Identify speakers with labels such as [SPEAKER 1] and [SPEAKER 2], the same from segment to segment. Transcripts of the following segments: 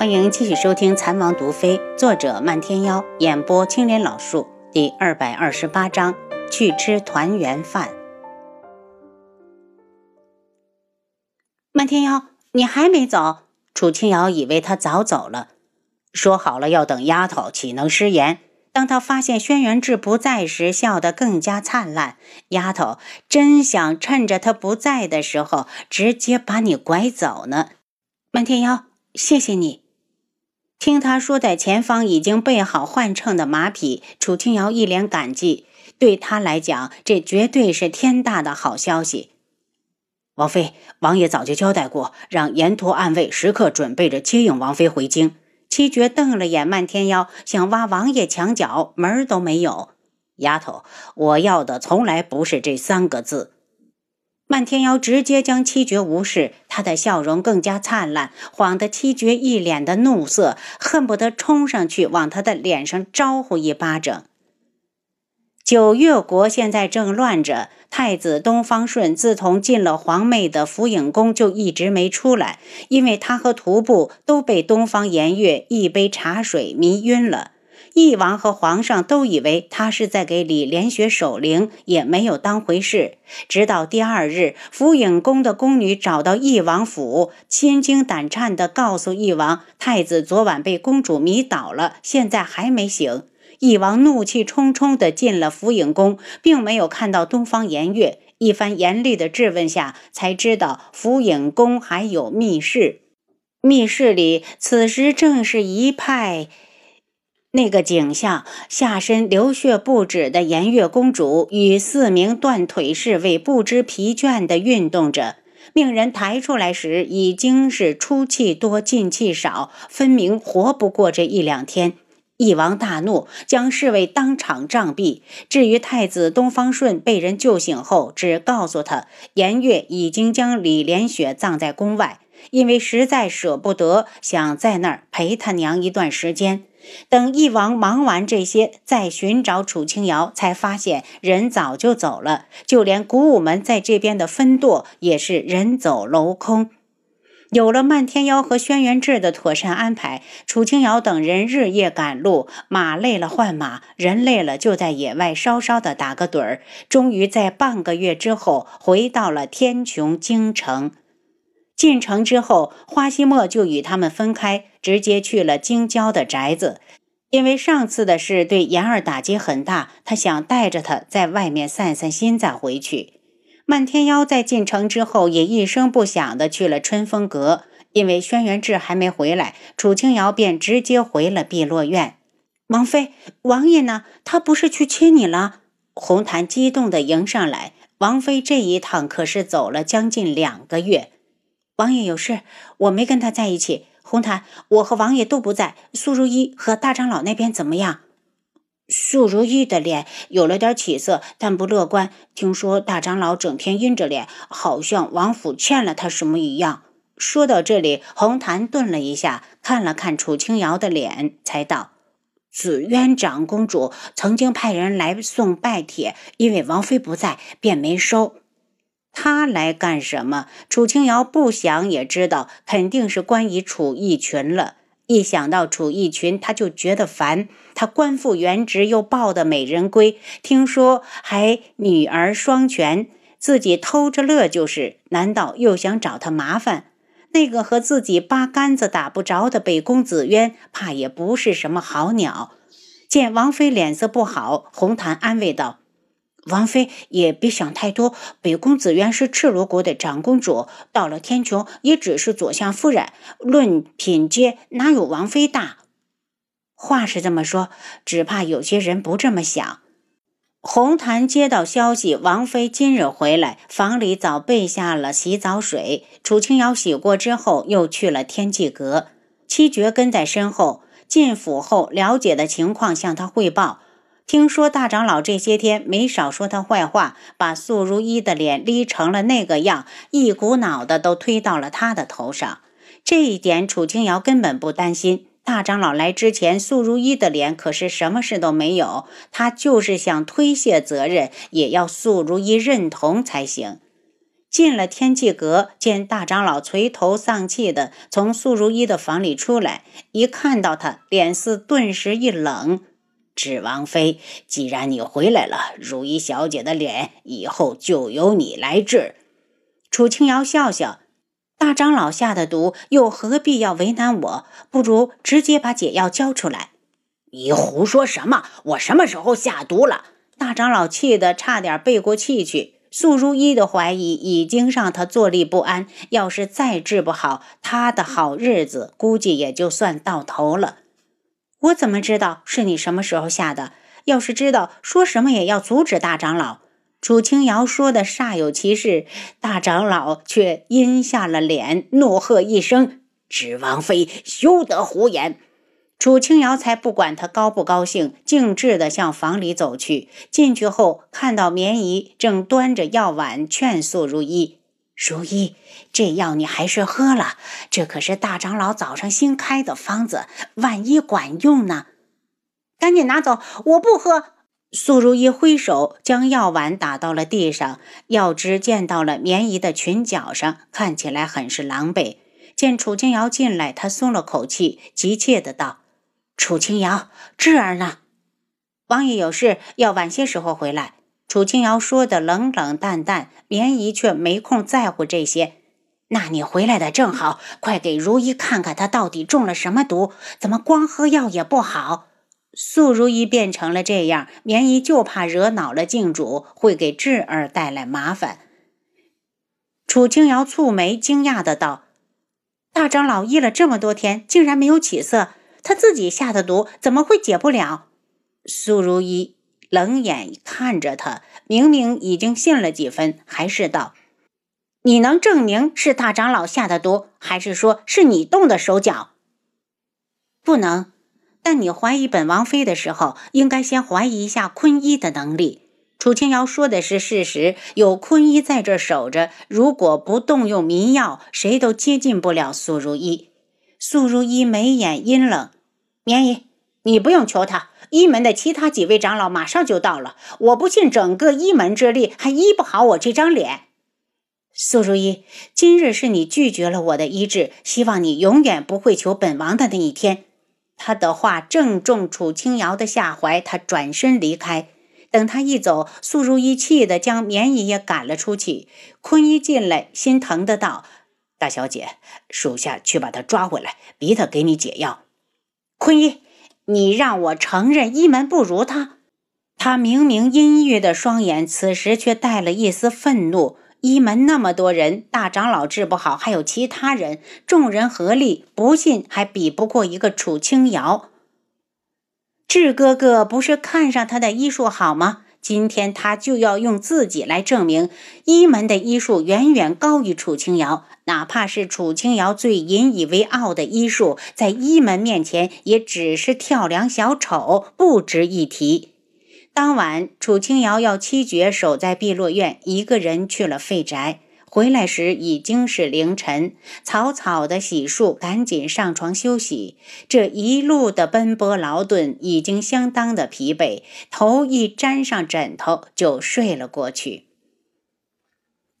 [SPEAKER 1] 欢迎继续收听《残王毒妃》，作者漫天妖，演播青莲老树，第二百二十八章：去吃团圆饭。漫天妖，你还没走？楚清瑶以为他早走了，说好了要等丫头，岂能失言？当他发现轩辕志不在时，笑得更加灿烂。丫头真想趁着他不在的时候，直接把你拐走呢。漫天妖，谢谢你。听他说，在前方已经备好换乘的马匹，楚清瑶一脸感激。对他来讲，这绝对是天大的好消息。王妃，王爷早就交代过，让沿途暗卫时刻准备着接应王妃回京。七绝瞪了眼漫天妖，想挖王爷墙角，门儿都没有。丫头，我要的从来不是这三个字。漫天妖直接将七绝无视，他的笑容更加灿烂，晃得七绝一脸的怒色，恨不得冲上去往他的脸上招呼一巴掌。九月国现在正乱着，太子东方顺自从进了皇妹的福影宫，就一直没出来，因为他和徒步都被东方颜月一杯茶水迷晕了。翼王和皇上都以为他是在给李连雪守灵，也没有当回事。直到第二日，福影宫的宫女找到翼王府，心惊胆颤地告诉翼王，太子昨晚被公主迷倒了，现在还没醒。翼王怒气冲冲地进了福影宫，并没有看到东方颜月。一番严厉的质问下，才知道福影宫还有密室。密室里此时正是一派。那个景象，下身流血不止的颜月公主与四名断腿侍卫不知疲倦地运动着。命人抬出来时，已经是出气多进气少，分明活不过这一两天。翼王大怒，将侍卫当场杖毙。至于太子东方顺被人救醒后，只告诉他颜月已经将李连雪葬在宫外，因为实在舍不得，想在那儿陪他娘一段时间。等翼王忙完这些，再寻找楚清瑶，才发现人早就走了，就连古武门在这边的分舵也是人走楼空。有了漫天妖和轩辕志的妥善安排，楚清瑶等人日夜赶路，马累了换马，人累了就在野外稍稍的打个盹儿，终于在半个月之后回到了天穹京城。进城之后，花希墨就与他们分开，直接去了京郊的宅子。因为上次的事对妍儿打击很大，他想带着他在外面散散心再回去。漫天妖在进城之后也一声不响的去了春风阁，因为轩辕志还没回来，楚清瑶便直接回了碧落院。王妃，王爷呢？他不是去亲你了？红檀激动的迎上来。王妃这一趟可是走了将近两个月。王爷有事，我没跟他在一起。红檀，我和王爷都不在。苏如意和大长老那边怎么样？苏如意的脸有了点起色，但不乐观。听说大长老整天阴着脸，好像王府欠了他什么一样。说到这里，红檀顿了一下，看了看楚清瑶的脸，才道：“紫渊长公主曾经派人来送拜帖，因为王妃不在，便没收。”他来干什么？楚清瑶不想也知道，肯定是关于楚逸群了。一想到楚逸群，他就觉得烦。他官复原职，又抱的美人归，听说还女儿双全，自己偷着乐就是。难道又想找他麻烦？那个和自己八竿子打不着的北宫紫渊，怕也不是什么好鸟。见王妃脸色不好，红檀安慰道。王妃也别想太多，北宫紫渊是赤罗国的长公主，到了天穹也只是左相夫人，论品阶哪有王妃大？话是这么说，只怕有些人不这么想。红檀接到消息，王妃今日回来，房里早备下了洗澡水。楚清瑶洗过之后，又去了天际阁。七绝跟在身后，进府后了解的情况向他汇报。听说大长老这些天没少说他坏话，把素如一的脸勒成了那个样，一股脑的都推到了他的头上。这一点楚清瑶根本不担心。大长老来之前，素如一的脸可是什么事都没有，他就是想推卸责任，也要素如一认同才行。进了天际阁，见大长老垂头丧气的从素如意的房里出来，一看到他，脸色顿时一冷。智王妃，既然你回来了，如意小姐的脸以后就由你来治。楚清瑶笑笑，大长老下的毒，又何必要为难我？不如直接把解药交出来。
[SPEAKER 2] 你胡说什么？我什么时候下毒了？
[SPEAKER 1] 大长老气得差点背过气去。素如一的怀疑已经让他坐立不安，要是再治不好，他的好日子估计也就算到头了。我怎么知道是你什么时候下的？要是知道，说什么也要阻止大长老。楚清瑶说的煞有其事，大长老却阴下了脸，怒喝一声：“芷王妃，休得胡言！”楚清瑶才不管他高不高兴，径直的向房里走去。进去后，看到绵姨正端着药碗劝素如意：“如意，这药你还是喝了，这可是大长老早上新开的方子，万一管用呢？赶紧拿走，我不喝！”素如意挥手将药碗打到了地上，药汁溅到了棉衣的裙角上，看起来很是狼狈。见楚清瑶进来，他松了口气，急切的道。楚清瑶，智儿呢？王爷有事，要晚些时候回来。楚清瑶说的冷冷淡淡，绵姨却没空在乎这些。那你回来的正好，快给如意看看，她到底中了什么毒？怎么光喝药也不好？素如意变成了这样，棉姨就怕惹恼了郡主，会给智儿带来麻烦。楚清瑶蹙眉，惊讶的道：“大长老医了这么多天，竟然没有起色。”他自己下的毒怎么会解不了？苏如意冷眼看着他，明明已经信了几分，还是道：“你能证明是大长老下的毒，还是说是你动的手脚？”不能。但你怀疑本王妃的时候，应该先怀疑一下坤一的能力。楚清瑶说的是事实，有坤一在这守着，如果不动用迷药，谁都接近不了苏如意。素如意眉眼阴冷，绵姨，你不用求他，一门的其他几位长老马上就到了。我不信整个一门之力还医不好我这张脸。素如意，今日是你拒绝了我的医治，希望你永远不会求本王的那一天。他的话正中楚清瑶的下怀，他转身离开。等他一走，素如意气得将绵姨也赶了出去。坤一进来，心疼的道。大小姐，属下去把他抓回来，逼他给你解药。坤一，你让我承认一门不如他？他明明阴郁的双眼，此时却带了一丝愤怒。一门那么多人，大长老治不好，还有其他人，众人合力，不信还比不过一个楚清瑶。智哥哥不是看上他的医术好吗？今天他就要用自己来证明，一门的医术远远高于楚清瑶。哪怕是楚清瑶最引以为傲的医术，在一门面前也只是跳梁小丑，不值一提。当晚，楚清瑶要七绝守在碧落院，一个人去了废宅。回来时已经是凌晨，草草的洗漱，赶紧上床休息。这一路的奔波劳顿，已经相当的疲惫，头一沾上枕头就睡了过去。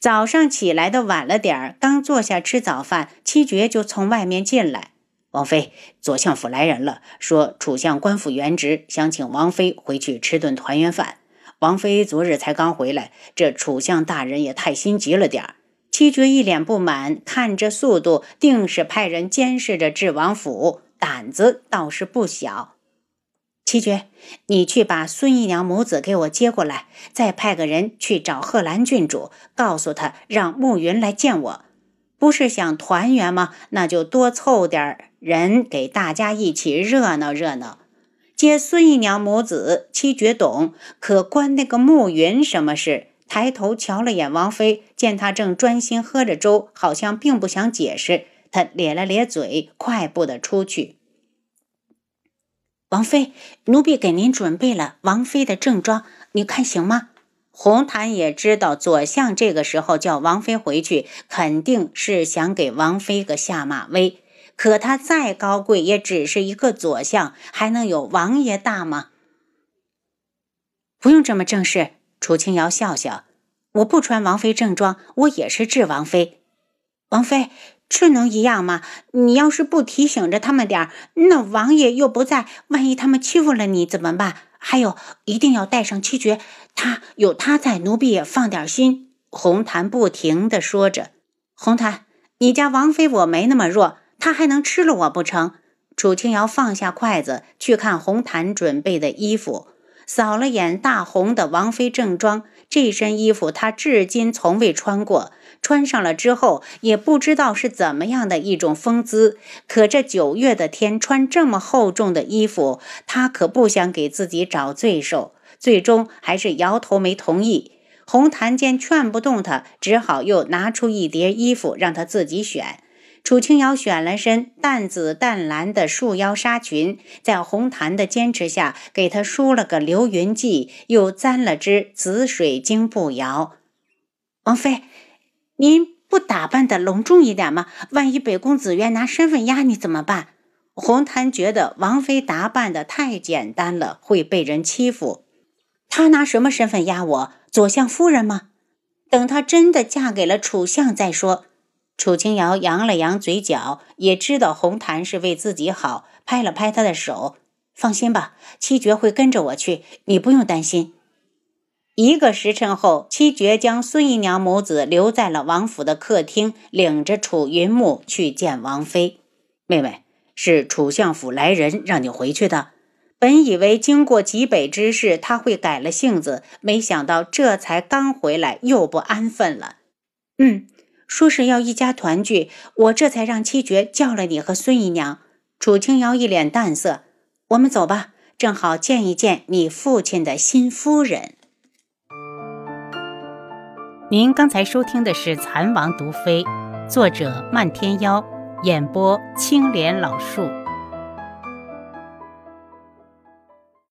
[SPEAKER 1] 早上起来的晚了点儿，刚坐下吃早饭，七绝就从外面进来。王妃，左相府来人了，说楚相官复原职，想请王妃回去吃顿团圆饭。王妃昨日才刚回来，这楚相大人也太心急了点儿。七绝一脸不满，看这速度，定是派人监视着智王府，胆子倒是不小。七绝，你去把孙姨娘母子给我接过来，再派个人去找贺兰郡主，告诉他让慕云来见我。不是想团圆吗？那就多凑点人，给大家一起热闹热闹。接孙姨娘母子，七绝懂，可关那个慕云什么事？抬头瞧了眼王妃，见她正专心喝着粥，好像并不想解释。他咧了咧嘴，快步的出去。王妃，奴婢给您准备了王妃的正装，你看行吗？红檀也知道左相这个时候叫王妃回去，肯定是想给王妃个下马威。可他再高贵，也只是一个左相，还能有王爷大吗？不用这么正式。楚清瑶笑笑：“我不穿王妃正装，我也是智王妃。王妃，这能一样吗？你要是不提醒着他们点儿，那王爷又不在，万一他们欺负了你怎么办？还有，一定要带上七绝，他有他在，奴婢也放点心。红檀不停地说着。红檀，你家王妃我没那么弱，她还能吃了我不成？楚清瑶放下筷子，去看红檀准备的衣服。扫了眼大红的王妃正装，这身衣服她至今从未穿过，穿上了之后也不知道是怎么样的一种风姿。可这九月的天穿这么厚重的衣服，她可不想给自己找罪受，最终还是摇头没同意。红檀见劝不动她，只好又拿出一叠衣服让她自己选。楚清瑶选了身淡紫淡蓝的束腰纱裙，在红檀的坚持下，给她梳了个流云髻，又簪了只紫水晶步摇。王妃，您不打扮的隆重一点吗？万一北宫紫渊拿身份压你怎么办？红檀觉得王妃打扮的太简单了，会被人欺负。他拿什么身份压我？左相夫人吗？等她真的嫁给了楚相再说。楚清瑶扬了扬嘴角，也知道红檀是为自己好，拍了拍他的手：“放心吧，七绝会跟着我去，你不用担心。”一个时辰后，七绝将孙姨娘母子留在了王府的客厅，领着楚云木去见王妃。妹妹，是楚相府来人让你回去的。本以为经过极北之事，他会改了性子，没想到这才刚回来又不安分了。嗯。说是要一家团聚，我这才让七绝叫了你和孙姨娘。楚清瑶一脸淡色，我们走吧，正好见一见你父亲的新夫人。
[SPEAKER 3] 您刚才收听的是《蚕王毒妃》，作者漫天妖，演播青莲老树。